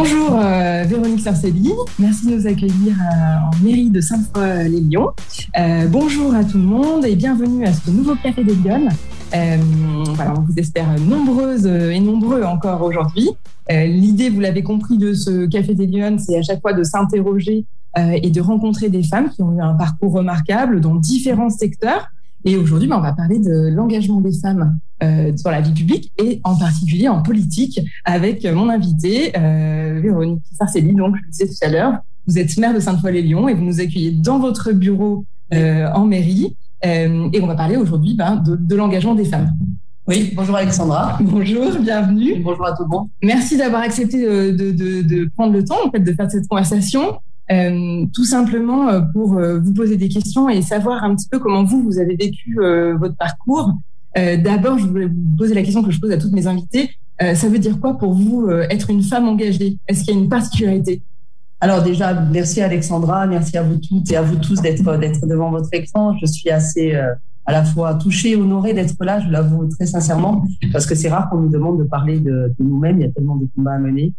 Bonjour euh, Véronique Sarcelli, merci de nous accueillir euh, en mairie de Sainte-Foy-les-Lyons. Euh, bonjour à tout le monde et bienvenue à ce nouveau Café des Lyonnes. voilà, on vous espère nombreuses et nombreux encore aujourd'hui. L'idée, vous l'avez compris, de ce Café des Lyonnes, c'est à chaque fois de s'interroger et de rencontrer des femmes qui ont eu un parcours remarquable dans différents secteurs. Et aujourd'hui, ben, on va parler de l'engagement des femmes euh, sur la vie publique et en particulier en politique avec mon invité, euh, Véronique Sarcelli. Donc, je le disais tout à l'heure, vous êtes maire de Sainte-Foy-les-Lyons et vous nous accueillez dans votre bureau euh, en mairie. Euh, et on va parler aujourd'hui ben, de, de l'engagement des femmes. Oui, bonjour Alexandra. Bonjour, bienvenue. Bonjour à tout le monde. Merci d'avoir accepté de, de, de, prendre le temps en fait, de faire cette conversation. Euh, tout simplement euh, pour euh, vous poser des questions et savoir un petit peu comment vous, vous avez vécu votre parcours. D'abord, je voulais vous poser la question que je pose à toutes mes invités. ça veut dire quoi pour vous être une femme engagée? Est-ce qu'il y a une particularité? Alors déjà, merci Alexandra, merci à vous toutes et à vous tous d'être devant votre écran. Je suis assez à la fois touchée, honorée d'être là, je l'avoue très sincèrement, parce que c'est rare qu'on nous demande de parler de, nous-mêmes. Il y a tellement de combats à mener.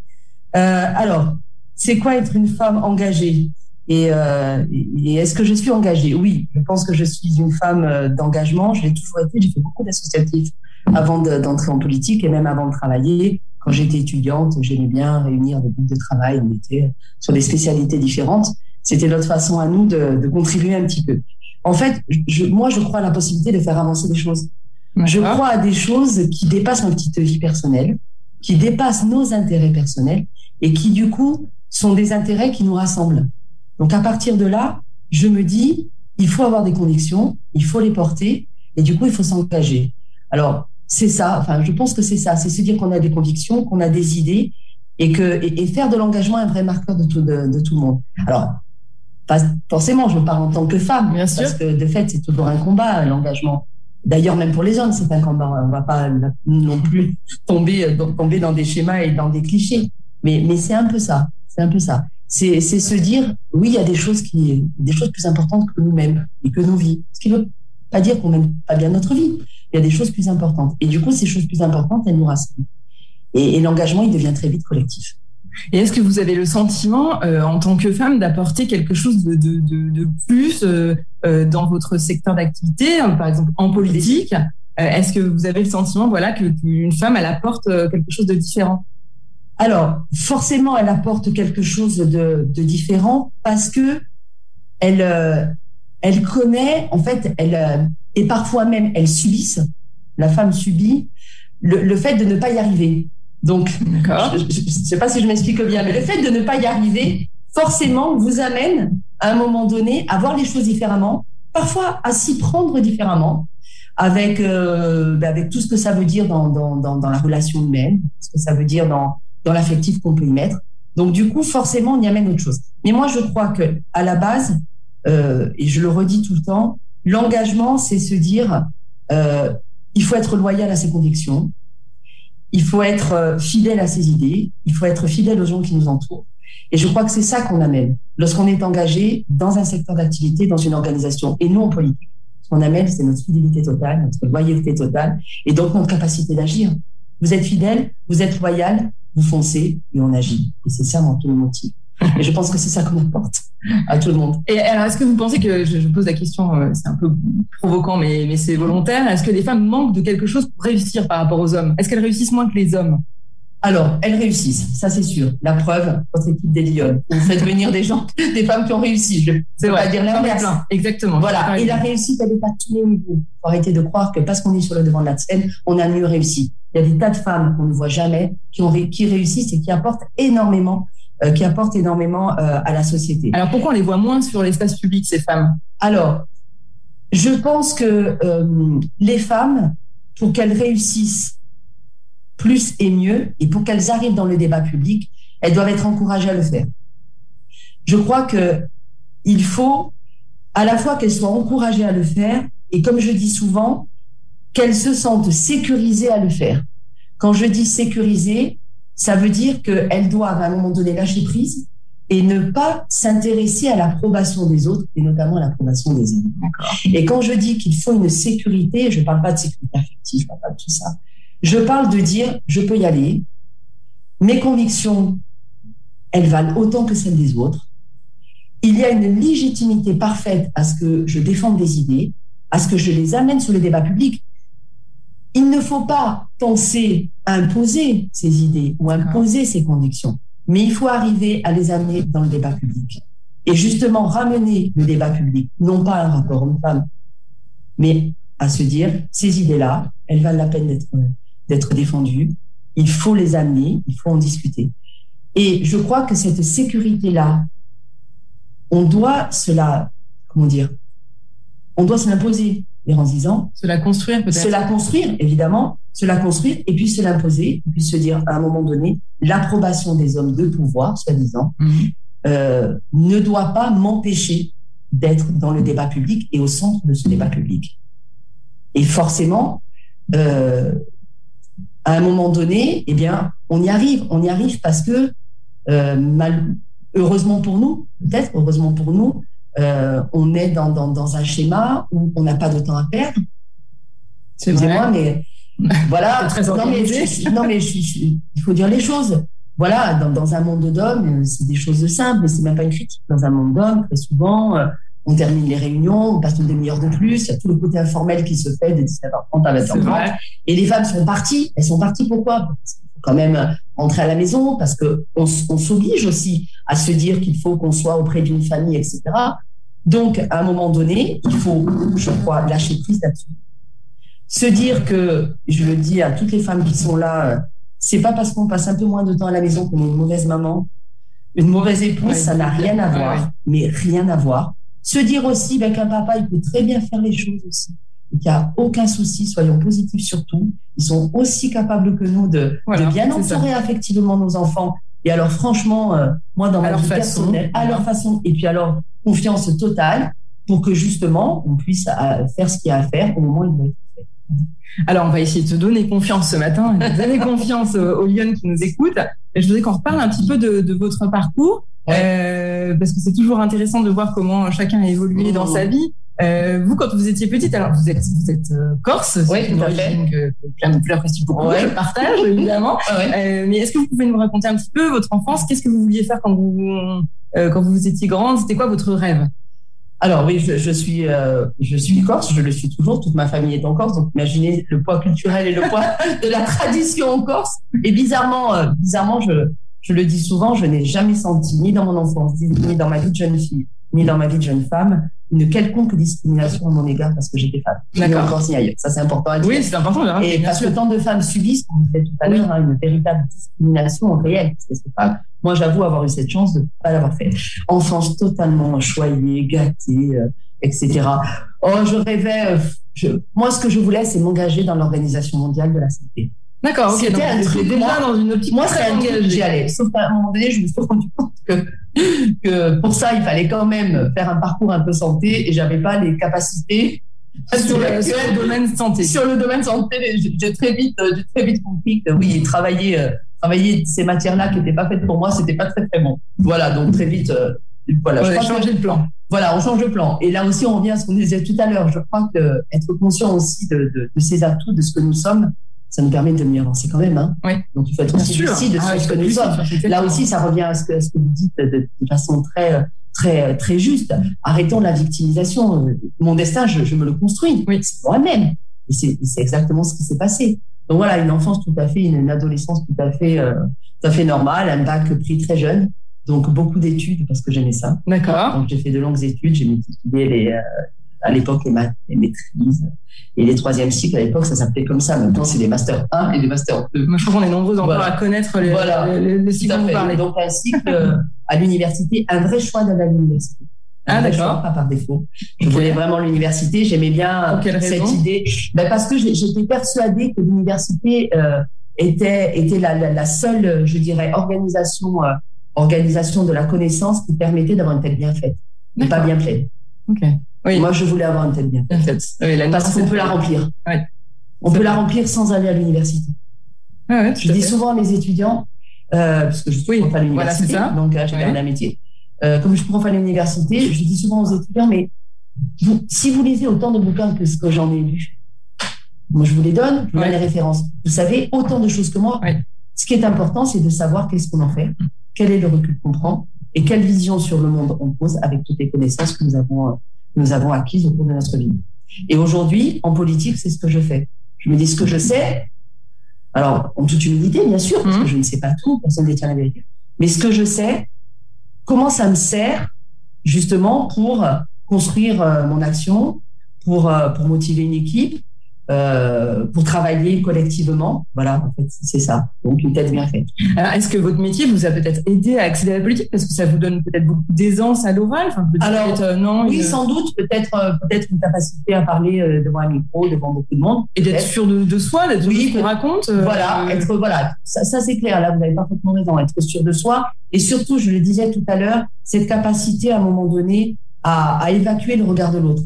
Euh, alors, c'est quoi être une femme engagée? Euh, et, est-ce que je suis engagée? Oui, je pense que je suis une femme euh, d'engagement. Je l'ai toujours été. J'ai fait beaucoup d'associatifs avant d'entrer en politique et même avant de travailler. Quand j'étais étudiante, j'aimais bien réunir des groupes de travail. On était sur des spécialités différentes. C'était notre façon à nous de, contribuer un petit peu. En fait, moi, je crois à la possibilité de faire avancer des choses. Je crois à des choses qui dépassent notre petite vie personnelle, qui dépassent nos intérêts personnels et qui, du coup, sont des intérêts qui nous rassemblent. Donc à partir de là, je me dis, il faut avoir des convictions, il faut les porter, et du coup, il faut s'engager. Alors, c'est ça, enfin, je pense que c'est ça, c'est se dire qu'on a des convictions, qu'on a des idées, et, que, et, faire de l'engagement un vrai marqueur de tout, de, tout le monde. Alors, pas forcément, je parle en tant que femme, Bien parce que de fait, c'est toujours un combat, l'engagement. D'ailleurs, même pour les hommes, c'est un combat. On va pas non plus tomber, tomber dans des schémas et dans des clichés. Mais, mais c'est un peu ça. C'est un peu ça. C'est se dire, oui, il y a des choses qui, des choses plus importantes que nous-mêmes et que nos vies. Ce qui ne veut pas dire qu'on n'aime pas bien notre vie. Il y a des choses plus importantes. Et du coup, ces choses plus importantes, elles nous rassemblent. Et, l'engagement, il devient très vite collectif. Et est-ce que vous avez le sentiment, euh, en tant que femme, d'apporter quelque chose de, de, de, plus euh, euh, dans votre secteur d'activité, par exemple en politique? Est-ce que vous avez le sentiment, voilà, qu'une femme, elle apporte quelque chose de différent? Alors, forcément, elle apporte quelque chose de, différent parce que elle, euh, elle connaît, en fait, elle, euh, et parfois même, elle subisse, la femme subit le, fait de ne pas y arriver. Donc, je ne sais pas si je m'explique bien, mais le fait de ne pas y arriver, forcément, vous amène à un moment donné à voir les choses différemment, parfois à s'y prendre différemment, avec, euh, ben, avec tout ce que ça veut dire dans, dans, dans la relation humaine, ce que ça veut dire dans, dans l'affectif qu'on peut y mettre. Donc du coup, forcément, on y amène autre chose. Mais moi, je crois que à la base, euh, et je le redis tout le temps, l'engagement, c'est se dire, euh, il faut être loyal à ses convictions, il faut être euh, fidèle à ses idées, il faut être fidèle aux gens qui nous entourent. Et je crois que c'est ça qu'on amène lorsqu'on est engagé dans un secteur d'activité, dans une organisation, et nous en politique. Ce qu'on amène, c'est notre fidélité totale, notre loyauté totale, et donc notre capacité d'agir. Vous êtes fidèle, vous êtes loyal, vous foncez et on agit. Et c'est ça mon tous motif. Et je pense que c'est ça qu'on apporte à tout le monde. Et alors, est-ce que vous pensez que, je, pose la question, euh, c'est un peu provoquant, mais c'est volontaire, est-ce que les femmes manquent de quelque chose pour réussir par rapport aux hommes? Est-ce qu'elles réussissent moins que les hommes? Alors, elles réussissent, ça c'est sûr. La preuve, votre équipe des Lyon. Vous faites venir des gens, des femmes qui ont réussi. Je ne pas dire l'inverse. Exactement. Voilà. Et la réussite, elle n'est pas tous les niveaux. Il faut arrêter de croire que parce qu'on est sur le devant de la scène, on a mieux réussi. Il y a des tas de femmes qu'on ne voit jamais qui, ont, qui réussissent et qui apportent énormément, euh, qui apportent énormément euh, à la société. Alors pourquoi on les voit moins sur l'espace public ces femmes? Alors, je pense que euh, les femmes, pour qu'elles réussissent plus et mieux, et pour qu'elles arrivent dans le débat public, elles doivent être encouragées à le faire. Je crois que il faut à la fois qu'elles soient encouragées à le faire, et comme je dis souvent, qu'elles se sentent sécurisées à le faire. Quand je dis sécurisées, ça veut dire qu'elles doivent à un moment donné lâcher prise et ne pas s'intéresser à l'approbation des autres, et notamment à l'approbation des hommes. Et quand je dis qu'il faut une sécurité, je ne parle pas de sécurité affective, je parle pas de tout ça. Je parle de dire, je peux y aller. Mes convictions, elles valent autant que celles des autres. Il y a une légitimité parfaite à ce que je défende des idées, à ce que je les amène sur le débat public. Il ne faut pas penser à imposer ces idées ou imposer ces convictions, mais il faut arriver à les amener dans le débat public. Et justement, ramener le débat public, non pas un rapport homme-femme, mais à se dire, ces idées-là, elles valent la peine d'être, d'être défendues. Il faut les amener, il faut en discuter. Et je crois que cette sécurité-là, on doit cela, comment dire, on doit se l'imposer, en disant. Se la construire peut-être. Se la construire, évidemment, se la construire et puis se l'imposer, et puis se dire à un moment donné, l'approbation des hommes de pouvoir, soi-disant, mhm. euh, ne doit pas m'empêcher d'être dans le débat public et au centre de ce débat public. Et forcément, euh, à un moment donné, eh bien, on y arrive. On y arrive parce que, euh, mal, heureusement pour nous, peut-être heureusement pour nous, euh, on est dans, dans, dans, un schéma où on n'a pas de temps à perdre. Excusez-moi, mais voilà. non, mais, non, mais il faut dire les choses. Voilà, dans, dans un monde d'hommes, c'est des choses simples, mais c'est même pas une critique. Dans un monde d'hommes, très souvent, on termine les réunions, on passe une demi-heure de plus, il y a tout le côté informel qui se fait de 17h30 à 20h30. Et les femmes sont parties. Elles sont parties pourquoi? Parce qu'il faut quand même rentrer à la maison, parce que on, s'oblige aussi à se dire qu'il faut qu'on soit auprès d'une famille, etc. Donc, à un moment donné, il faut, je crois, lâcher prise là-dessus. Se dire que, je le dis à toutes les femmes qui sont là, c'est pas parce qu'on passe un peu moins de temps à la maison qu'on est une mauvaise maman, une mauvaise épouse, ça n'a rien à voir, mais rien à voir. Se dire aussi ben, qu'un papa, il peut très bien faire les choses aussi. qu'il n'y a aucun souci, soyons positifs surtout. Ils sont aussi capables que nous de, bien entourer affectivement nos enfants. Et alors, franchement, euh, moi, dans ma vie personnelle, à leur façon, et puis alors, confiance totale pour que justement, on puisse euh, faire ce qu'il y a à faire au moment où il doit être fait. Alors, on va essayer de te donner confiance ce matin, donner confiance aux Lyon qui nous écoutent. Et je voudrais qu'on reparle un petit peu de, de votre parcours. Euh, parce que c'est toujours intéressant de voir comment chacun a évolué dans sa vie. Euh, vous, quand vous étiez petite, alors vous êtes, vous êtes euh, corse, oui, tout à fait. que plein de apprécie beaucoup, ouais. je partage évidemment. euh, mais est-ce que vous pouvez nous raconter un petit peu votre enfance? Qu'est-ce que vous vouliez faire quand vous quand vous étiez grande? C'était quoi votre rêve? Alors oui, je, je suis euh, je suis corse, je le suis toujours. Toute ma famille est en Corse, donc imaginez le poids culturel et le poids de la tradition en Corse. Et bizarrement, euh, bizarrement, je je le dis souvent, je n'ai jamais senti, ni dans mon enfance, ni dans ma vie de jeune fille, ni dans ma vie de jeune femme, une quelconque discrimination à mon égard parce que j'étais femme. D'accord. Ça, c'est important à dire. Oui, c'est important. Et parce que tant de femmes subissent, comme vous tout à l'heure, hein, une véritable discrimination réelle. C'est pas, moi, j'avoue avoir eu cette chance de ne pas l'avoir fait. Enfance totalement choyée, gâtée, euh, etc. Oh, je rêvais, euh, je, moi, ce que je voulais, c'est m'engager dans l'Organisation mondiale de la santé. D'accord, ok. C'était un truc déjà dans une optique. Moi, c'est un truc j'y allais. Sauf qu'à un moment donné, je me suis rendu compte que, que pour ça, il fallait quand même faire un parcours un peu santé et j'avais pas les capacités sur, le, domaine santé. Sur le domaine santé, j'ai très vite, j'ai très vite compris que oui, travailler, euh, travailler ces matières-là qui n'étaient pas faites pour moi, c'était pas très très bon. Voilà, donc très vite, euh, voilà. On a changé de plan. Voilà, on change de plan. Et là aussi, on revient à ce qu'on disait tout à l'heure. Je crois que être conscient aussi de, de, de ces atouts, de ce que nous sommes, ça nous permet de mieux avancer quand même. Hein. Oui. Donc il faut être aussi lucide ah, sur ce que nous sommes. Là aussi, ça revient à ce que, ce que vous dites de, façon très très très juste. Arrêtons la victimisation. Mon destin, je, je me le construis. Oui. C'est moi-même. Et c'est exactement ce qui s'est passé. Donc voilà, une enfance tout à fait, une, adolescence tout à fait, euh, tout à fait normale, un bac pris très jeune. Donc beaucoup d'études parce que j'aimais ça. D'accord. Donc j'ai fait de longues études, j'ai multiplié les, euh, à l'époque les les maîtrises et les troisième cycles à l'époque ça s'appelait comme ça. Maintenant c'est les masters 1 et les masters 2. Moi je crois qu'on est nombreux encore à connaître les, voilà. les, les, cycles dont vous parlez. Donc un cycle euh, à l'université, un vrai choix d'aller à l'université. Ah d'accord. Pas par défaut. Je voulais vraiment l'université. J'aimais bien cette idée. Ben parce que j'étais persuadée que l'université euh, était était la, la, la, seule, je dirais, organisation euh, organisation de la connaissance qui permettait d'avoir une tête bien faite, et pas bien pleine. Ok. Oui. Moi, je voulais avoir une tête bien. Oui, parce qu'on peut la remplir. Oui. On peut la remplir sans aller à l'université. Ah ouais, je dis souvent à mes étudiants, euh, parce que je suis prof à l'université, voilà, donc euh, j'ai ouais. un métier. Euh, comme je suis prof à l'université, je dis souvent aux étudiants, mais vous, si vous lisez autant de bouquins que ce que j'en ai lu, moi je vous les donne, je vous donne les références. Vous savez autant de choses que moi. Ce qui est important, c'est de savoir qu'est-ce qu'on en fait quel est le recul qu'on prend et quelle vision sur le monde on pose avec toutes les connaissances que nous avons, nous avons acquises au cours de notre vie. Et aujourd'hui, en politique, c'est ce que je fais. Je me dis ce que je sais. Alors, en toute humilité, bien sûr, parce que mmh. je ne sais pas tout, personne ne détient la vérité. Mais ce que je sais, comment ça me sert justement pour construire euh, mon action, pour, euh, pour motiver une équipe, euh, pour travailler collectivement. Voilà, en fait, c'est ça. Donc, une tête bien faite. Alors, est-ce que votre métier vous a peut-être aidé à accéder à la politique? Parce que ça vous donne peut-être beaucoup d'aisance à l'oral enfin, Alors, euh, non, oui, sans doute, peut-être euh, peut-être une capacité à parler devant un micro, devant beaucoup de monde. Et d'être sûr de, soi, d'être oui, qu'on raconte. Voilà, être, voilà, ça, ça c'est clair. Là, vous avez parfaitement raison, être sûr de soi. Et surtout, je le disais tout à l'heure, cette capacité à un moment donné à, à évacuer le regard de l'autre.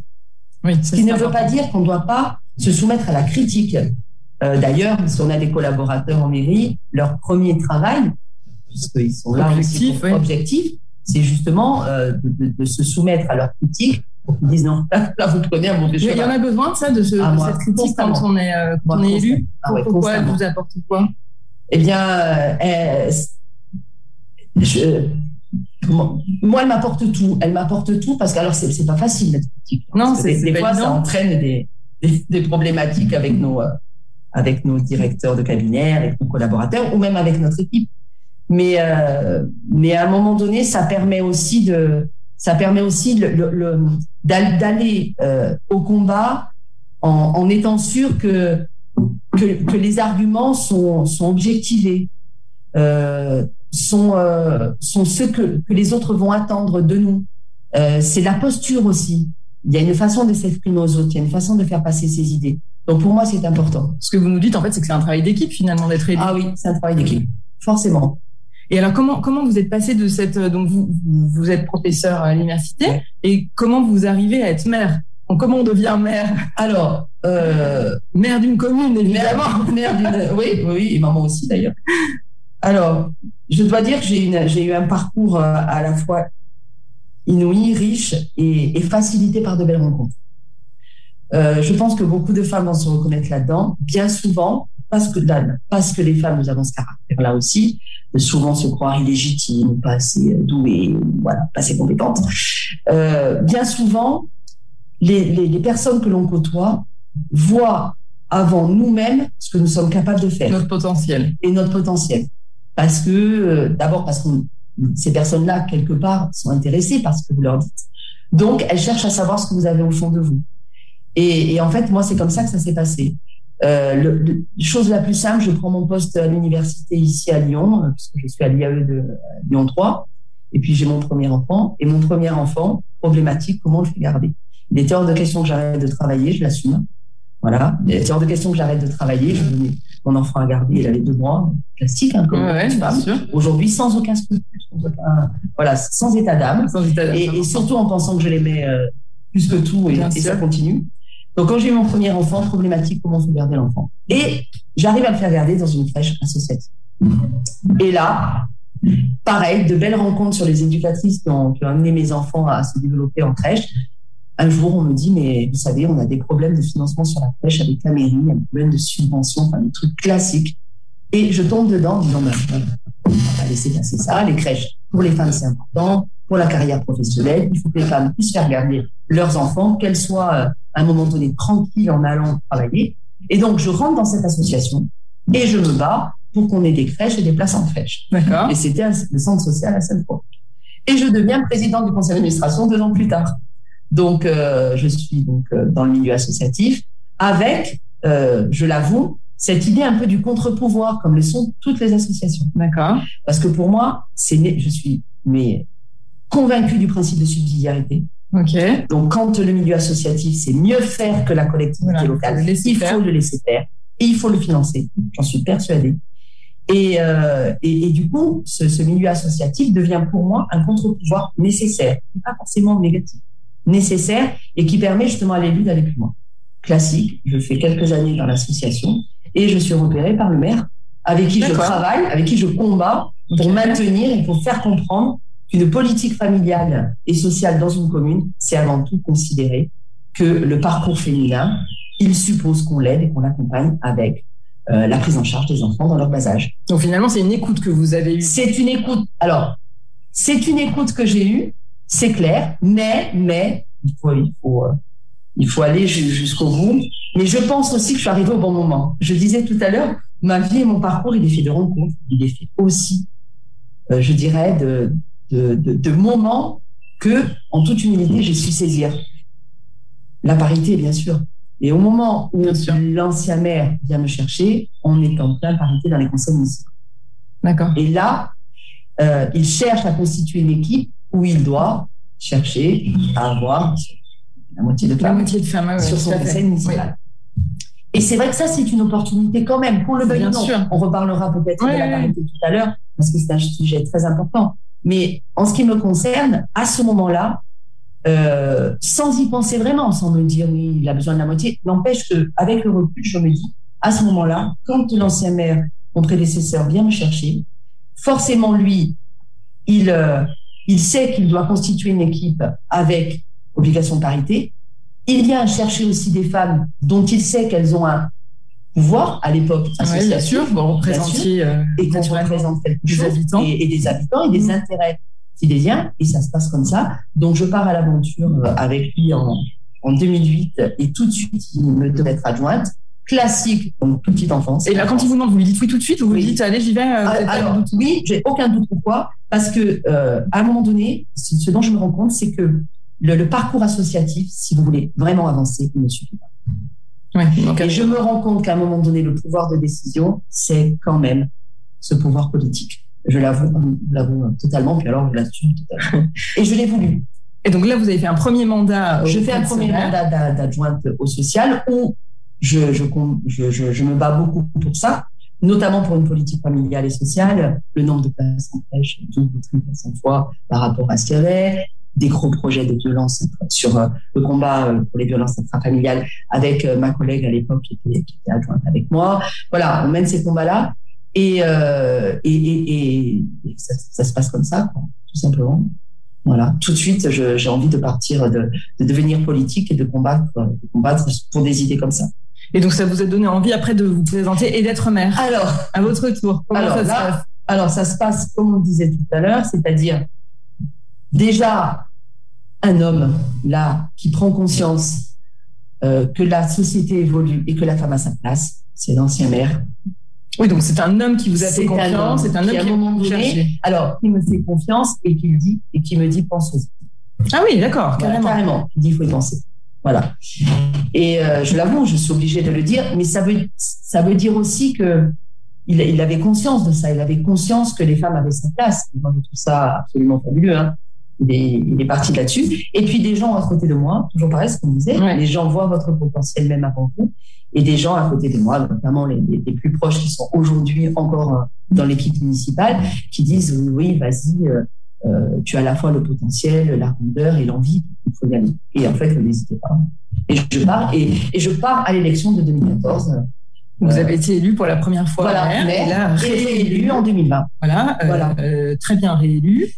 Oui, Ce qui ne veut pas dire qu'on ne doit pas se soumettre à la critique. Euh, D'ailleurs, si on a des collaborateurs en mairie, leur premier travail, puisqu'ils sont là objectif, aussi objectif, c'est justement euh, de, de, se soumettre à leur critique pour qu'ils disent non, là, vous prenez un mauvais chemin. Il y en a besoin de ça, de, ce, ah, cette critique quand on est, euh, quand on est élu. Ah, ouais, Pourquoi elle vous apporte quoi Eh bien, euh, je, moi, elle m'apporte tout. Elle m'apporte tout parce que alors c'est pas facile d'être critique. Non, c'est des, des fois ça entraîne des, des, problématiques avec nos, euh, avec nos directeurs de cabinet, avec nos collaborateurs ou même avec notre équipe. Mais, euh, mais à un moment donné, ça permet aussi de, ça permet aussi le, le, d'aller euh, au combat en, étant sûr que, que, les arguments sont, sont objectivés, sont, sont ceux que, que les autres vont attendre de nous. C'est la posture aussi. Il y a une façon de s'exprimer aux autres, il y a une façon de faire passer ses idées. Donc pour moi, c'est important. Ce que vous nous dites, en fait, c'est que c'est un travail d'équipe finalement d'être élu. Ah oui, c'est un travail d'équipe, forcément. Et alors comment comment vous êtes passé de cette donc vous vous êtes professeur à l'université et comment vous arrivez à être maire? Comment on devient maire? Alors euh, maire d'une commune évidemment. Maire, d'une oui oui et maman aussi d'ailleurs. Alors je dois dire que j'ai j'ai eu un parcours euh, à la fois inouï, riche et, et facilité par de belles rencontres. Euh, je pense que beaucoup de femmes vont se reconnaître là-dedans, bien souvent, parce que, parce que les femmes, nous avons ce caractère-là aussi, de souvent se croire illégitimes, pas assez douées, voilà, pas assez compétentes. Euh, bien souvent, les, les, les personnes que l'on côtoie voient avant nous-mêmes ce que nous sommes capables de faire. Notre potentiel. Et notre potentiel. Parce que, euh, d'abord parce qu'on ces personnes-là, quelque part, sont intéressées par ce que vous leur dites. Donc, elles cherchent à savoir ce que vous avez au fond de vous. Et, en fait, moi, c'est comme ça que ça s'est passé. Euh, chose la plus simple, je prends mon poste à l'université ici à Lyon, euh, puisque je suis à l'IAE de Lyon 3, et puis j'ai mon premier enfant. Et mon premier enfant, problématique, comment le fait garder? Il était hors de question que j'arrête de travailler, je l'assume. Voilà, il était hors de question que j'arrête de travailler. Je donnais mon enfant à garder, il avait deux mois, classique, hein, comme ouais, Aujourd'hui, sans aucun voilà, sans état d'âme. Et, et, surtout en pensant que je l'aimais euh, plus que tout et, et ça continue. Donc, quand j'ai eu mon premier enfant, problématique, comment se garder l'enfant Et j'arrive à le faire garder dans une crèche associative. Et là, pareil, de belles rencontres sur les éducatrices qui ont, qui ont amené mes enfants à se développer en crèche un jour, on me dit, mais vous savez, on a des problèmes de financement sur la crèche avec la mairie, il y a des problèmes de subvention, enfin des trucs classiques. Et je tombe dedans en disant, ben, on va pas laisser passer ça. Les crèches, pour les femmes, c'est important. Pour la carrière professionnelle, il faut que les femmes puissent faire garder leurs enfants, qu'elles soient euh, à un moment donné tranquilles en allant travailler. Et donc, je rentre dans cette association et je me bats pour qu'on ait des crèches et des places en crèche. D'accord. Et c'était le centre social à Sainte-Croix. Et je deviens présidente du conseil d'administration deux ans plus tard. Donc, euh, je suis donc euh, dans le milieu associatif avec, euh, je l'avoue, cette idée un peu du contre-pouvoir, comme le sont toutes les associations. D'accord. Parce que pour moi, c'est je suis mais convaincue du principe de subsidiarité. Ok. Donc, quand le milieu associatif, c'est mieux faire que la collectivité locale, il faut le laisser faire et il faut le financer. J'en suis persuadée. Et, euh, et, et, du coup, ce, ce milieu associatif devient pour moi un contre-pouvoir nécessaire, et pas forcément négatif nécessaire et qui permet justement à l'élu d'aller plus loin. Classique, je fais quelques années dans l'association et je suis repérée par le maire avec qui je travaille, avec qui je combats pour maintenir et pour faire comprendre qu'une politique familiale et sociale dans une commune, c'est avant tout considérer que le parcours féminin, il suppose qu'on l'aide et qu'on l'accompagne avec la prise en charge des enfants dans leur bas âge. Donc finalement, c'est une écoute que vous avez eue. C'est une écoute. Alors, c'est une écoute que j'ai eue, c'est clair, mais, mais, il faut, il faut, il faut aller jusqu'au bout. Mais je pense aussi que je suis arrivée au bon moment. Je disais tout à l'heure, ma vie et mon parcours, il est fait de rencontres, il est fait aussi, euh, je dirais, de, de, de, moments que, en toute humilité, j'ai su saisir. La parité, bien sûr. Et au moment où l'ancien maire vient me chercher, on est en plein parité dans les conseils municipaux. D'accord. Et là, euh, il cherche à constituer une équipe où il doit chercher à avoir la moitié de femmes, sur son conseil municipal. Et c'est vrai que ça, c'est une opportunité quand même, pour le veuille On reparlera peut-être de la parité tout à l'heure, parce que c'est un sujet très important. Mais en ce qui me concerne, à ce moment-là, euh, sans y penser vraiment, sans me dire oui, il a besoin de la moitié, n'empêche que avec le recul, je me dis, à ce moment-là, quand l'ancien maire, mon prédécesseur, vient me chercher, forcément lui, il, euh, il sait qu'il doit constituer une équipe avec obligation de parité. Il vient chercher aussi des femmes dont il sait qu'elles ont un pouvoir à l'époque. Oui, bien sûr, vous représentiez euh, et qu'on représente des habitants et, des habitants et des mmh. intérêts liens et ça se passe comme ça. Donc je pars à l'aventure euh, avec lui en, en 2008 et tout de suite il me devait être adjointe classique, donc toute petite enfance. Et là, quand il vous demande, vous lui dites oui tout de suite ou vous lui dites allez, j'y vais euh, ah, alors, Oui, j'ai aucun doute pourquoi. Parce que à un moment donné, ce dont je me rends compte, c'est que le, parcours associatif, si vous voulez vraiment avancer, il ne suffit pas. et je me rends compte qu'à un moment donné, le pouvoir de décision, c'est quand même ce pouvoir politique. Je l'avoue, l'avoue totalement, puis alors je l'assume totalement. Et je l'ai voulu. Et donc là, vous avez fait un premier mandat. Je fais un premier mandat d'adjointe au social où je, me bats beaucoup pour ça, notamment pour une politique familiale et sociale. Le nombre de places en crèche double, triple, cinq fois par rapport à ce qu'il y avait des gros projets de violence sur euh, le combat euh, pour les violences intrafamiliales avec euh, ma collègue à l'époque qui était, adjointe avec moi. Voilà, on mène ces combats-là et, ça, se passe comme ça, tout simplement. Voilà, tout de suite, j'ai envie de partir, de, de, devenir politique et de combattre pour des idées comme ça. Et donc, ça vous a donné envie après de vous présenter et d'être maire. Alors, à votre tour, comment alors, ça se passe? Alors, ça se passe comme on disait tout à l'heure, c'est-à-dire déjà un homme là qui prend conscience euh, que la société évolue et que la femme a sa place, c'est l'ancien maire. Oui, donc c'est un homme qui vous a fait confiance, c'est un homme qui, à un moment donné, alors qui me fait confiance et qui dit et qui me dit pense aussi. Ah oui, d'accord, carrément. carrément. Il dit il faut y penser. Voilà. Et euh, je l'avoue, je suis obligée de le dire, mais ça veut ça veut dire aussi que il, il, avait conscience de ça. Il avait conscience que les femmes avaient sa place. moi, je trouve ça absolument fabuleux. Hein il est, parti là-dessus. Et puis des gens à côté de moi, toujours pareil, ce qu'on disait, les gens voient votre potentiel même avant vous. Et des gens à côté de moi, notamment les, les, plus proches qui sont aujourd'hui encore euh, dans l'équipe municipale, qui disent oui, vas-y, euh, euh, tu as à la fois le potentiel, la rondeur et l'envie, il faut. Et en fait, n'hésitez pas. Et je pars, et, et je pars à l'élection de 2014. Vous avez été élu pour la première fois voilà, et là réélu en 2020. Voilà, voilà. très bien réélu.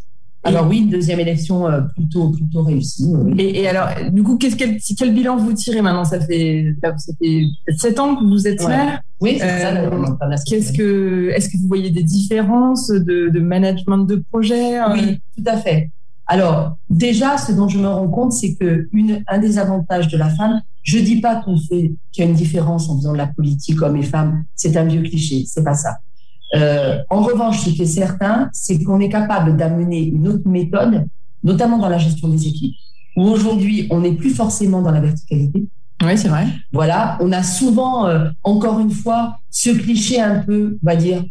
Alors oui, une deuxième élection euh, plutôt plutôt réussie. Et, alors, du coup, quel, quel, bilan vous tirez maintenant? Ça fait ça fait sept ans que vous êtes maire. Oui, c'est ça. Euh, qu'est-ce que est-ce que vous voyez des différences de, de management de projet euh? Oui, tout à fait. Alors déjà, ce dont je me rends compte, c'est que une, un des avantages de la femme, je dis pas qu'on fait qu'il y a une différence en faisant de la politique hommes et femmes. C'est un vieux cliché. C'est pas ça. Euh, en revanche, ce qui est certain, c'est qu'on est capable d'amener une autre méthode, notamment dans la gestion des équipes, où aujourd'hui, on n'est plus forcément dans la verticalité. Oui, c'est vrai. Voilà, on a souvent, euh, encore une fois, ce cliché un peu, on va dire,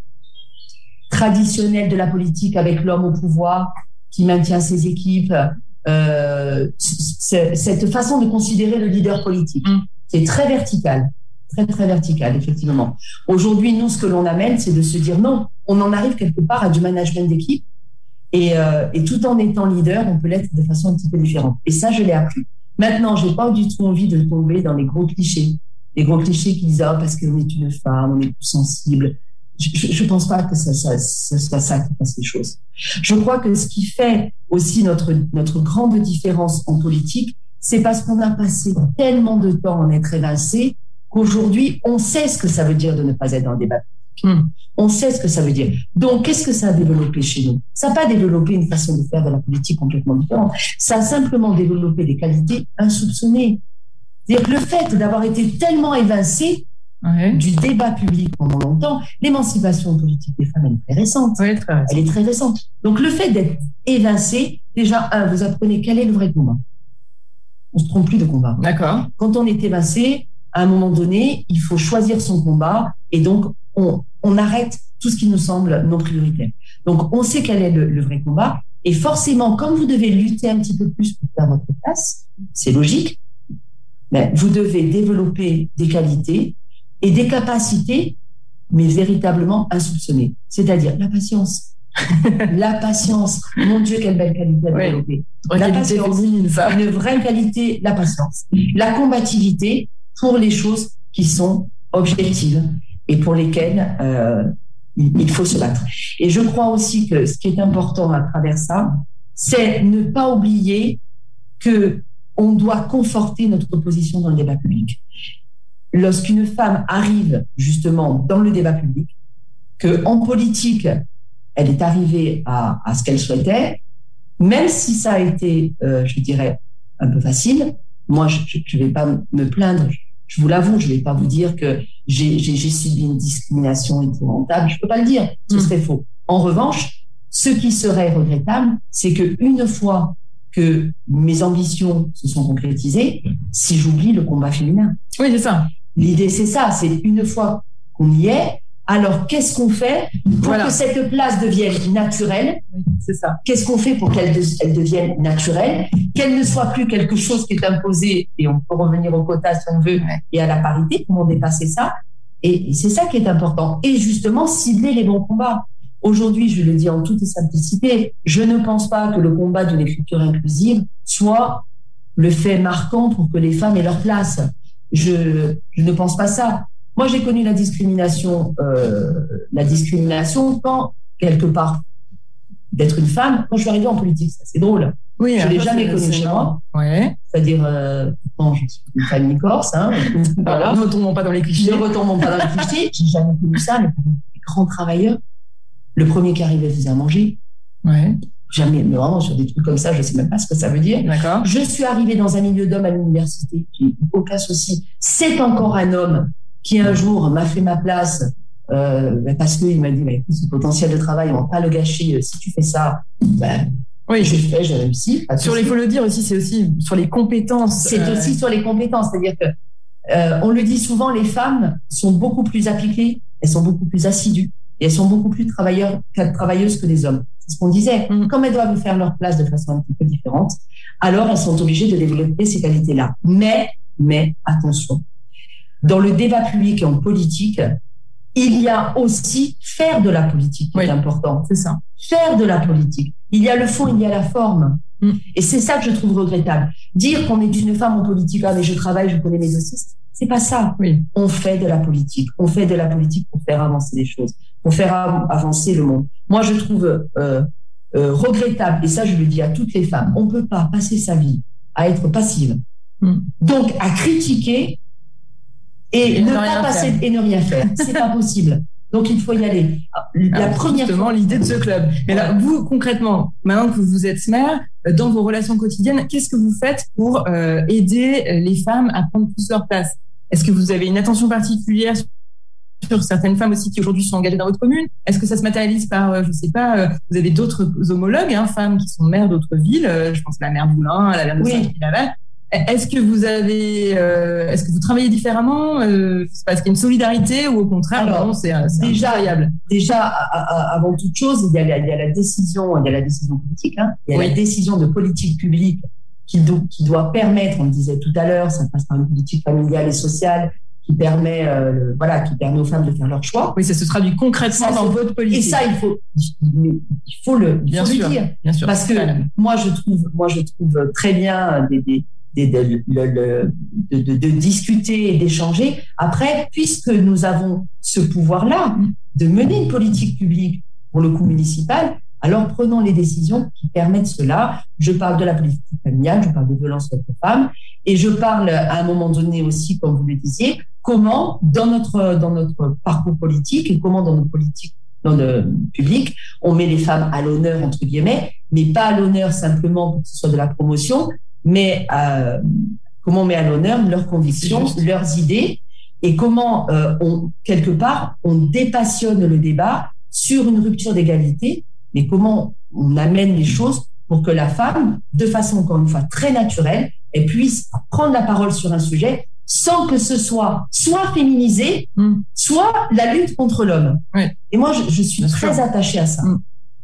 traditionnel de la politique avec l'homme au pouvoir qui maintient ses équipes, euh, cette façon de considérer le leader politique, mm. qui est très verticale très, très verticale, effectivement. Aujourd'hui, nous, ce que l'on amène, c'est de se dire non, on en arrive quelque part à du management d'équipe et, euh, et tout en étant leader, on peut l'être de façon un petit peu différente. Et ça, je l'ai appris. Maintenant, j'ai pas du tout envie de tomber dans les gros clichés. Les gros clichés qui disent, ah, parce qu'on est une femme, on est plus sensible. Je ne pense pas que ça, ça, ça soit ça qui fasse les choses. Je crois que ce qui fait aussi notre, notre grande différence en politique, c'est parce qu'on a passé tellement de temps en être évincé qu'aujourd'hui, on sait ce que ça veut dire de ne pas être dans le débat. Hmm. On sait ce que ça veut dire. Donc, qu'est-ce que ça a développé chez nous? Ça n'a pas développé une façon de faire de la politique complètement différente. Ça a simplement développé des qualités insoupçonnées. C'est-à-dire que le fait d'avoir été tellement évincé du débat public pendant longtemps, l'émancipation politique des femmes, elle est très récente. très récente. Elle est très récente. Donc, le fait d'être évincé, déjà, un, vous apprenez quel est le vrai combat. On se trompe plus de combat. D'accord. Quand on est évincé, à un moment donné, il faut choisir son combat et donc on, on arrête tout ce qui nous semble non prioritaire. Donc on sait quel est le, vrai combat et forcément, comme vous devez lutter un petit peu plus pour faire votre place, c'est logique, mais vous devez développer des qualités et des capacités, mais véritablement insoupçonnées, c'est-à-dire la patience. la patience. Mon Dieu, quelle belle qualité à développer. La patience, une vraie qualité, la patience. La combativité, pour les choses qui sont objectives et pour lesquelles euh, il faut se battre. Et je crois aussi que ce qui est important à travers ça, c'est ne pas oublier que on doit conforter notre position dans le débat public. Lorsqu'une femme arrive justement dans le débat public, que en politique, elle est arrivée à, à ce qu'elle souhaitait, même si ça a été, euh, je dirais, un peu facile, moi, je ne vais pas me plaindre, je vous l'avoue, je ne vais pas vous dire que j'ai subi une discrimination épouvantable. Je ne peux pas le dire, ce mm. serait faux. En revanche, ce qui serait regrettable, c'est que une fois que mes ambitions se sont concrétisées, si j'oublie le combat féminin. Oui, c'est ça. L'idée, c'est ça. C'est une fois qu'on y est, alors, qu'est-ce qu'on fait pour que cette place devienne naturelle? C'est ça. Qu'est-ce qu'on fait pour qu'elle devienne naturelle? Qu'elle ne soit plus quelque chose qui est imposé, et on peut revenir au quota si on veut, et à la parité, comment dépasser ça? Et, c'est ça qui est important. Et justement, cibler les bons combats. Aujourd'hui, je le dis en toute simplicité, je ne pense pas que le combat d'une écriture inclusive soit le fait marquant pour que les femmes aient leur place. Je, je ne pense pas ça. Moi, j'ai connu la discrimination, euh, la discrimination quand, quelque part, d'être une femme, quand je suis arrivée en politique. C'est drôle. Oui, je ne l'ai jamais connu chez moi. Ouais. C'est-à-dire, euh, je suis une famille corse. Hein, voilà. Ne retombons pas dans les clichés. Ne retombons pas dans les clichés. J'ai jamais connu ça, mais les grands travailleurs, le premier qui arrivait faisait à manger. Ouais. Jamais, mais vraiment sur des trucs comme ça, je ne sais même pas ce que ça veut dire. D'accord. Je suis arrivée dans un milieu d'hommes à l'université. J'ai aucun souci. C'est encore un homme qui un jour m'a fait ma place euh, ben, parce qu'il m'a dit mais ce potentiel de travail, on va pas le gâcher. Euh, si tu fais ça, ben, oui, j'ai fait, j'ai réussi. Sur les, faut le dire aussi, c'est aussi sur les compétences. C'est euh, aussi sur les compétences, c'est-à-dire que euh, on le dit souvent, les femmes sont beaucoup plus appliquées, elles sont beaucoup plus assidues et elles sont beaucoup plus travailleurs, travailleuses que les hommes. C'est ce qu'on disait. Mm. Comme elles doivent faire leur place de façon un petit peu différente, alors elles sont obligées de développer ces qualités-là. Mais, mais attention, dans le débat public et en politique, il y a aussi faire de la politique qui est important. C'est ça. Faire de la politique. Il y a le fond, il y a la forme. Mm. Et c'est ça que je trouve regrettable. Dire qu'on est une femme en politique, ah mais je travaille, je connais mes dossiers, c'est pas ça. Oui. On fait de la politique. On fait de la politique pour faire avancer les choses, pour faire avancer le monde. Moi, je trouve euh, euh, regrettable, et ça je le dis à toutes les femmes, on peut pas passer sa vie à être passive. Mm. Donc, à critiquer et, ne, pas passer et ne rien faire. C'est pas possible. Donc il faut y aller. La première justement l'idée de ce club. Mais là, vous concrètement, maintenant que vous êtes mère, euh, dans vos relations quotidiennes, qu'est-ce que vous faites pour euh, aider les femmes à prendre plus leur place? Est-ce que vous avez une attention particulière sur certaines femmes aussi qui aujourd'hui sont engagées dans votre commune Est-ce que ça se matérialise par, euh, je sais pas, vous avez d'autres homologues, hein, femmes qui sont maires d'autres villes, je pense à la mère de Boulin, à la mère de oui. saint est-ce que vous avez, euh, est-ce que vous travaillez différemment euh, Est-ce qu'il y a une solidarité ou au contraire, c'est déjà variable Déjà, avant toute chose, il y, a, la décision, il y a la décision politique, hein. il y a la décision de politique publique qui, qui doit permettre, on le disait tout à l'heure, ça passe par une politique familiale et sociale qui permet, euh, voilà, qui permet aux femmes de faire leur choix. Oui, ça se traduit concrètement dans votre politique. Et ça, il faut, il faut le, il faut le dire, bien sûr, parce que moi, je trouve, moi, je trouve très bien des, des de, de, de, discuter et d'échanger. Après, puisque nous avons ce pouvoir-là de mener une politique publique pour le coup municipal, Alors prenons les décisions qui permettent cela. Je parle de la politique familiale, je parle de violence contre les femmes, et je parle à un moment donné aussi, comme vous le disiez, comment dans notre dans notre parcours politique et comment dans nos politiques dans le public, on met les femmes à l'honneur entre guillemets, mais pas à l'honneur simplement pour que ce soit de la promotion, mais euh, comment on met à l'honneur leurs convictions, leurs idées, et comment euh, on quelque part on dépassionne le débat sur une rupture d'égalité, mais comment on amène les choses pour que la femme, de façon encore une fois très naturelle, elle puisse prendre la parole sur un sujet sans que ce soit soit féminisé, mm. soit la lutte contre l'homme. Et moi, je, suis très attachée à ça. Mm.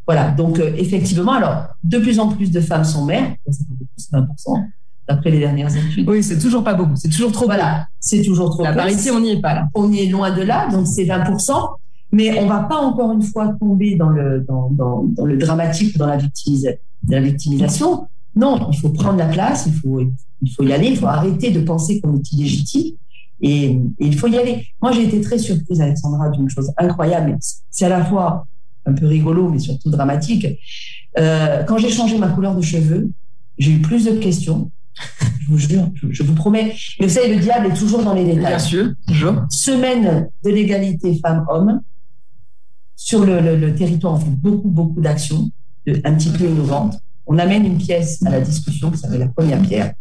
Voilà, donc euh, effectivement, alors, de plus en plus de femmes sont mères, c'est 20%, d'après les dernières études. Oui, c'est toujours pas beaucoup, c'est toujours trop Voilà, c'est toujours trop La parité, on n'y est pas là. On y est loin de là, donc c'est 20%. Mais on va pas encore une fois tomber dans le, dans, dans, dans le dramatique, dans la, la victimisation. Non, il faut prendre la place, il faut, il faut y aller, il faut arrêter de penser qu'on est illégitime et, il faut y aller. Moi, j'ai été très surprise, Alexandra, d'une chose incroyable. C'est à la fois un peu rigolo, mais surtout dramatique. Euh, quand j'ai changé ma couleur de cheveux, j'ai eu plus de questions. Je vous jure, je, vous promets. Mais vous savez, le diable est toujours dans les détails. Bien sûr, toujours. Semaine de l'égalité femmes-hommes. Sur le, le, territoire, on fait beaucoup, beaucoup d'actions, un petit peu innovantes on amène une pièce à la discussion qui s'appelle la première pierre.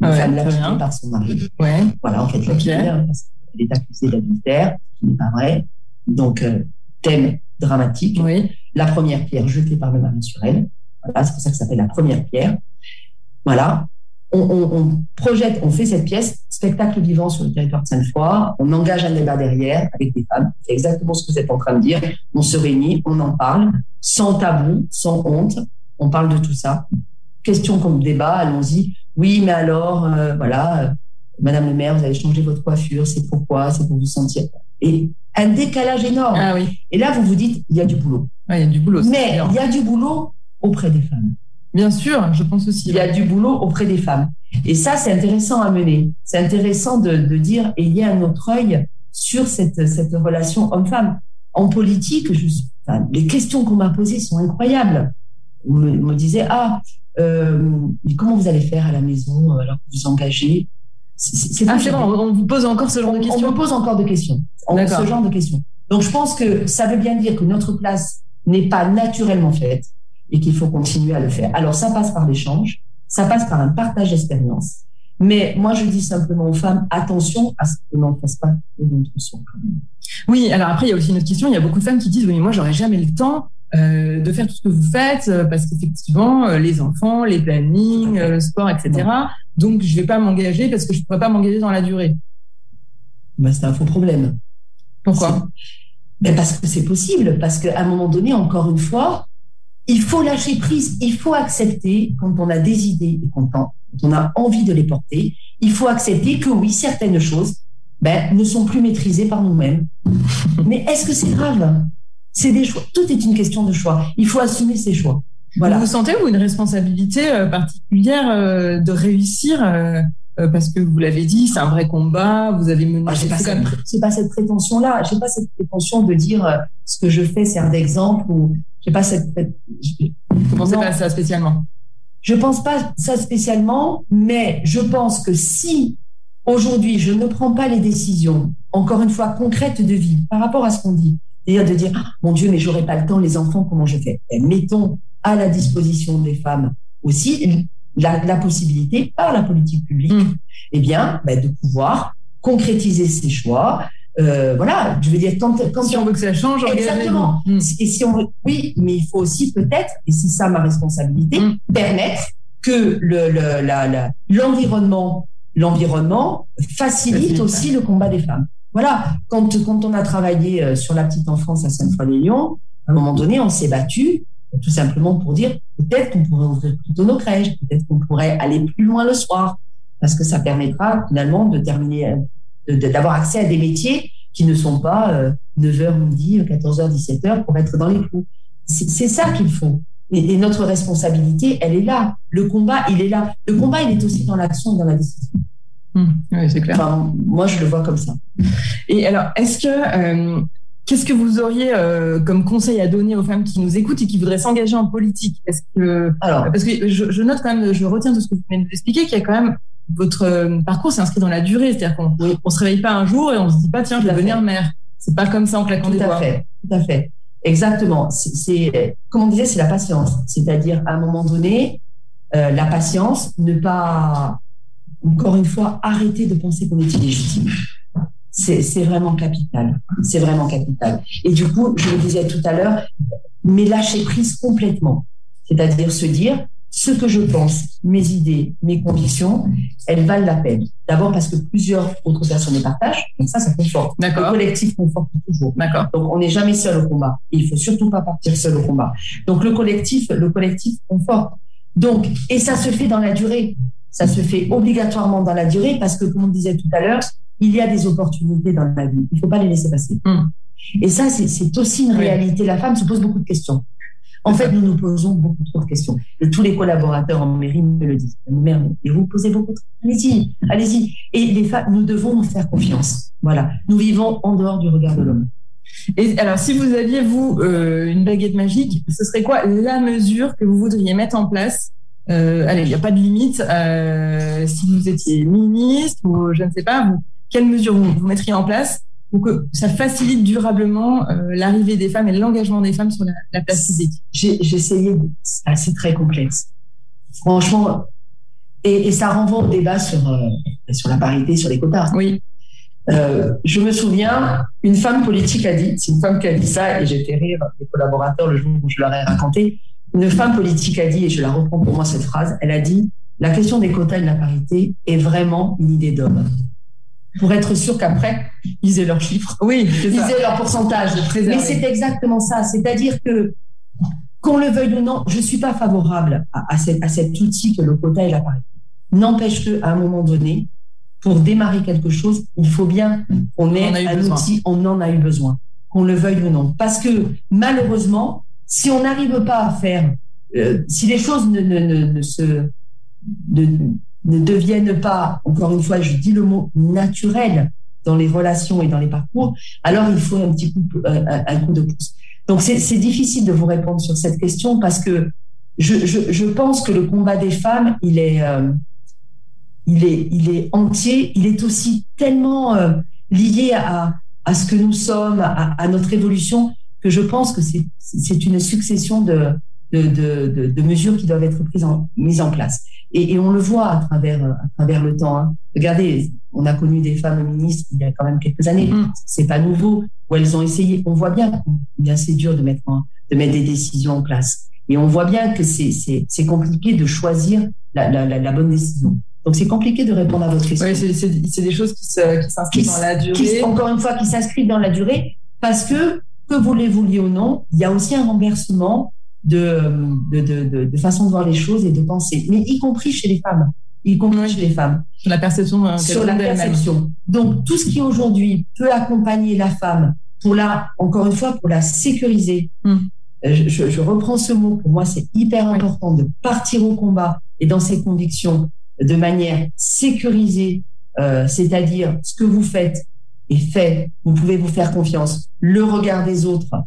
Une femme l'a par son mari. Ouais. Voilà, en fait, la pierre, parce qu'elle est accusée d'adultère, ce qui n'est pas vrai. Donc, euh, thème dramatique. Oui. La première pierre jetée par le mari sur elle. Voilà, c'est pour ça que ça s'appelle la première pierre. Voilà. On, on, projette, on fait cette pièce, spectacle vivant sur le territoire de Sainte-Foy. On engage un débat derrière avec des femmes. C'est exactement ce que vous êtes en train de dire. On se réunit, on en parle, sans tabou, sans honte on parle de tout ça. Question comme débat, allons-y. Oui, mais alors, euh, voilà, euh, Madame le maire, vous avez changé votre coiffure, c'est pourquoi, c'est pour vous sentir. Et un décalage énorme. Ah oui. Et là, vous vous dites, il y a du boulot. il y a du boulot. Mais il y a du boulot auprès des femmes. Bien sûr, je pense aussi. Il y a du boulot auprès des femmes. Et ça, c'est intéressant à mener. C'est intéressant de, dire, et il y a un autre œil sur cette, cette relation homme-femme. En politique, je, les questions qu'on m'a posées sont incroyables on me, disait ah euh, comment vous allez faire à la maison alors que vous engagez? C'est ah, on vous pose encore ce genre de questions on me pose encore de questions ce genre de questions donc je pense que ça veut bien dire que notre place n'est pas naturellement faite et qu'il faut continuer à le faire alors ça passe par l'échange ça passe par un partage d'expérience mais moi, je dis simplement aux femmes, attention à ce que n'en fasse pas d'autres sont quand même. Oui, alors après, il y a aussi une autre question. Il y a beaucoup de femmes qui disent, oui, mais moi, j'aurais jamais le temps euh, de faire tout ce que vous faites euh, parce qu'effectivement, euh, les enfants, les plannings, le sport, etc. Donc, je vais pas m'engager parce que je pourrais pas m'engager dans la durée. Ben, c'est un faux problème. Pourquoi? Ben Parce que c'est possible, parce qu'à un moment donné, encore une fois, il faut lâcher prise, il faut accepter quand on a des idées et quand on a envie de les porter, il faut accepter que oui, certaines choses ben, ne sont plus maîtrisées par nous-mêmes. Mais est-ce que c'est grave? C'est des choix. Tout est une question de choix. Il faut assumer ses choix. Voilà. Vous sentez vous une responsabilité euh, particulière euh, de réussir euh, parce que vous l'avez dit, c'est un vrai combat. Vous avez mené. Ah, j'ai pas, cette, pas cette prétention-là. J'ai pas cette prétention de dire ce que je fais sert d'exemple ou j'ai pas cette. Vous pensez pas à ça spécialement Je pense pas ça spécialement, mais je pense que si aujourd'hui je ne prends pas les décisions, encore une fois concrètes de vie, par rapport à ce qu'on dit, c'est-à-dire de dire ah, mon Dieu, mais j'aurais pas le temps, les enfants, comment je fais? Eh, Mettons à la disposition des femmes aussi la, possibilité par la politique publique, mmh. eh bien, ben, de pouvoir concrétiser ces choix, euh, voilà, je veux dire, quand, quand si on veut que ça change, exactement. Hmm. Et si on, oui, mais il faut aussi peut-être, et c'est ça ma responsabilité, hmm. permettre que le, l'environnement, l'environnement facilite aussi le combat des femmes. Voilà, quand, quand on a travaillé euh, sur la petite enfance à Sainte-Foy-les-Lyons, à un moment donné, on s'est battu tout simplement pour dire peut-être qu'on pourrait ouvrir plutôt nos crèches, peut-être qu'on pourrait aller plus loin le soir, parce que ça permettra finalement de terminer d'avoir accès à des métiers qui ne sont pas 9h euh, midi, 14h, 17h pour être dans les clous. C'est ça qu'il faut. Et, notre responsabilité, elle est là. Le combat, il est là. Le combat, il est aussi dans l'action et dans la décision. Mmh. oui, c'est clair. Enfin, moi, je le vois comme ça. Et alors, est-ce que euh, Qu'est-ce que vous auriez euh, comme conseil à donner aux femmes qui nous écoutent et qui voudraient s'engager en politique? Est-ce que alors parce que je, note quand même, je retiens tout ce que vous venez de nous expliquer, qu'il y a quand même votre euh, parcours s'inscrit dans la durée, c'est-à-dire qu'on on se réveille pas un jour et on se dit pas tiens je vais devenir mère. C'est pas comme ça en claquant des doigts. Tout à fait, tout à fait, exactement. C'est comme on disait, c'est la patience, c'est-à-dire à un moment donné, euh, la patience, ne pas encore une fois arrêter de penser qu'on est illégitime c'est vraiment capital. C'est vraiment capital. Et du coup, je le disais tout à l'heure, mais lâcher prise complètement. C'est-à-dire se dire, ce que je pense, mes idées, mes convictions, elles valent la peine. D'abord parce que plusieurs autres personnes les partagent, donc ça, ça conforte. Le collectif conforte toujours. D'accord. Donc on n'est jamais seul au combat. Et il faut surtout pas partir seul au combat. Donc le collectif, le collectif conforte. Donc et ça se fait dans la durée. Ça se fait obligatoirement dans la durée parce que comme on disait tout à l'heure, il y a des opportunités dans la vie. Il ne faut pas les laisser passer. Hmm. Et ça, c'est aussi une réalité. La femme se pose beaucoup de questions. En fait, nous nous posons beaucoup trop de questions. Tous les collaborateurs en mairie me le disent. Mère, et vous posez beaucoup de Allez-y, allez-y. Et les femmes, nous devons nous faire confiance. Voilà. Nous vivons en dehors du regard de l'homme. Et alors, si vous aviez, vous, euh, une baguette magique, ce serait quoi la mesure que vous voudriez mettre en place? Euh, Allez, il n'y a pas de limite. Euh, si vous étiez ministre ou je ne sais pas, vous, quelles mesures vous, mettriez en place? Pour que ça facilite durablement euh, l'arrivée des femmes et l'engagement des femmes sur la, place publique J'ai essayé, c'est très complexe. Franchement, et, ça renvoie au débat sur, euh, sur la parité, sur les quotas. Oui. Euh, je me souviens, une femme politique a dit, c'est une femme qui a dit ça, et j'ai fait rire les collaborateurs le jour où je leur ai raconté. Une femme politique a dit, et je la reprends pour moi cette phrase, elle a dit La question des quotas et de la parité est vraiment une idée d'homme pour être sûr qu'après, ils aient leurs chiffres. Oui, ils aient leur pourcentage. Mais c'est exactement ça. C'est-à-dire que, qu'on le veuille ou non, je suis pas favorable à, cet, outil que le quota et la parité. N'empêche qu'à un moment donné, pour démarrer quelque chose, il faut bien qu'on ait un outil, on en a eu besoin, qu'on le veuille ou non. Parce que malheureusement, si on n'arrive pas à faire, euh, si les choses ne, ne se, ne deviennent pas, encore une fois, je dis le mot naturel dans les relations et dans les parcours, alors il faut un petit coup, euh, un, coup de pouce. Donc c'est difficile de vous répondre sur cette question parce que je, pense que le combat des femmes, il est, euh, il est, il est entier. Il est aussi tellement euh, lié à, à ce que nous sommes, à, notre évolution, que je pense que c'est une succession de, de, de, de, mesures qui doivent être prises en, mises en place. Et, et, on le voit à travers, à travers le temps. Hein. Regardez, on a connu des femmes ministres il y a quand même quelques années. Mm. C'est pas nouveau. Où elles ont essayé. On voit bien combien c'est dur de mettre, de mettre des décisions en place. Et on voit bien que c'est compliqué de choisir la, la, la, bonne décision. Donc c'est compliqué de répondre à votre question. Oui, c'est des choses qui s'inscrivent dans la durée. encore une fois, qui s'inscrivent dans la durée parce que, que vous les vouliez ou non, il y a aussi un renversement de, de, de, de, façon de voir les choses et de penser, mais y compris chez les femmes, y compris chez les femmes. Sur la perception. Euh, Sur la perception. Donc, tout ce qui aujourd'hui peut accompagner la femme pour la, encore une fois, pour la sécuriser. Hmm. Euh, je, je, reprends ce mot. Pour moi, c'est hyper important de partir au combat et dans ses convictions de manière sécurisée, euh, c'est-à-dire ce que vous faites est fait. Vous pouvez vous faire confiance. Le regard des autres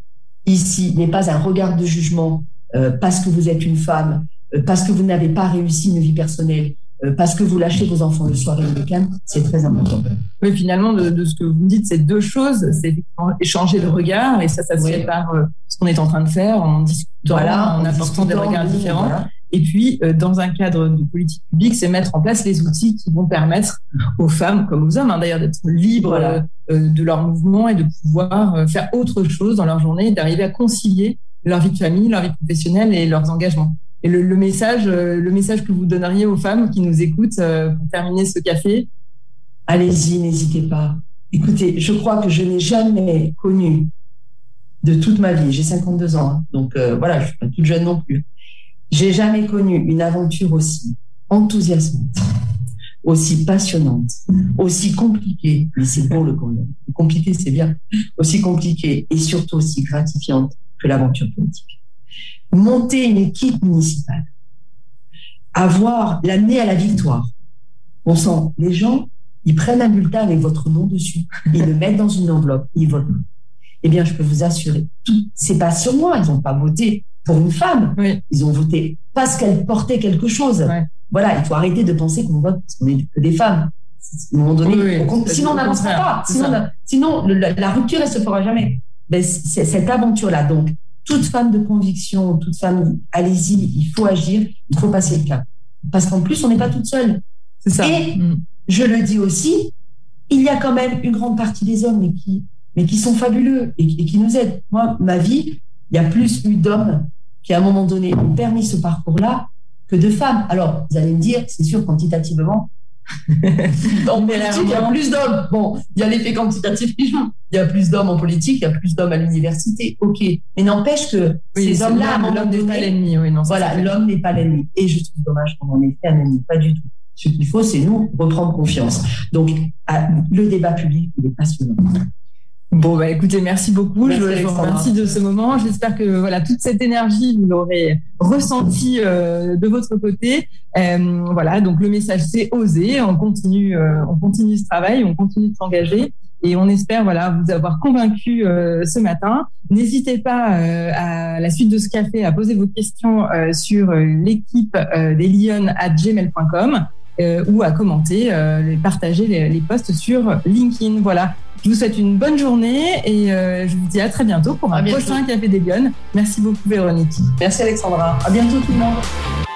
ici n'est pas un regard de jugement euh, parce que vous êtes une femme, euh, parce que vous n'avez pas réussi une vie personnelle, euh, parce que vous lâchez vos enfants le soir et le week-end, c'est très important. Oui, finalement, de, ce que vous me dites, c'est deux choses. C'est échanger le regard, et ça, ça se fait par ce qu'on est en train de faire, en discutant, en, apportant des regards différents. Et puis, dans un cadre de politique publique, c'est mettre en place les outils qui vont permettre aux femmes, comme aux hommes, hein, d'ailleurs, d'être libres de leur mouvement et de pouvoir faire autre chose dans leur journée, d'arriver à concilier leur vie de famille, leur vie professionnelle et leurs engagements. Et le, message, euh, le message que vous donneriez aux femmes qui nous écoutent euh, pour terminer ce café? Allez-y, n'hésitez pas. Écoutez, je crois que je n'ai jamais connu de toute ma vie, j'ai 52 ans, hein, donc euh, voilà, je suis pas toute jeune non plus. J'ai jamais connu une aventure aussi enthousiasmante, aussi passionnante, aussi compliquée, mais c'est bon le Compliqué, c'est bien. Aussi compliquée et surtout aussi gratifiante que l'aventure politique. Monter une équipe municipale, avoir, l'amener à la victoire. On sent, les gens, ils prennent un bulletin avec votre nom dessus, ils le mettent dans une enveloppe, ils votent. Eh bien, je peux vous assurer, c'est pas sur moi. Ils n'ont pas voté pour une femme. Ils ont voté parce qu'elle portait quelque chose. Voilà, il faut arrêter de penser qu'on vote parce qu'on est que des femmes. À un moment donné, sinon on n'avancera pas. Sinon, la, rupture, elle se fera jamais. Ben, c'est cette aventure-là. Donc, toute femme de conviction, toute femme, allez-y, il faut agir, il faut passer le cap. Parce qu'en plus, on n'est pas toute seule. C'est ça. Et mm. je le dis aussi, il y a quand même une grande partie des hommes, mais qui, mais qui sont fabuleux et, qui nous aident. Moi, ma vie, il y a plus eu d'hommes qui, à un moment donné, ont permis ce parcours-là que de femmes. Alors, vous allez me dire, c'est sûr, quantitativement, en politique, il y a plus d'hommes. Bon, il y a l'effet quantitatif qui joue. Il y a plus d'hommes en politique, il y a plus d'hommes à l'université. OK. Mais n'empêche que ces hommes-là, l'homme n'est pas l'ennemi. Oui, voilà, l'homme n'est pas l'ennemi. Et je trouve dommage qu'on en ait fait un ennemi. Pas du tout. Ce qu'il faut, c'est nous reprendre confiance. Donc, le débat public, il est passionnant. Bon, bah, écoutez, merci beaucoup. je, vous remercie de ce moment. J'espère que voilà toute cette énergie, vous l'aurez ressentie euh, de votre côté. Euh, voilà, donc le message, c'est oser. On continue, euh, on continue ce travail, on continue de s'engager. Et on espère voilà vous avoir convaincu ce matin. N'hésitez pas à la suite de ce café à poser vos questions sur l'équipe des Lyon à gmail.com ou à commenter, partager les, les posts sur LinkedIn. Voilà. Je vous souhaite une bonne journée et euh, je vous dis à très bientôt pour un prochain Café des Lyonnes. Merci beaucoup Véronique. Merci Alexandra. À bientôt tout le monde.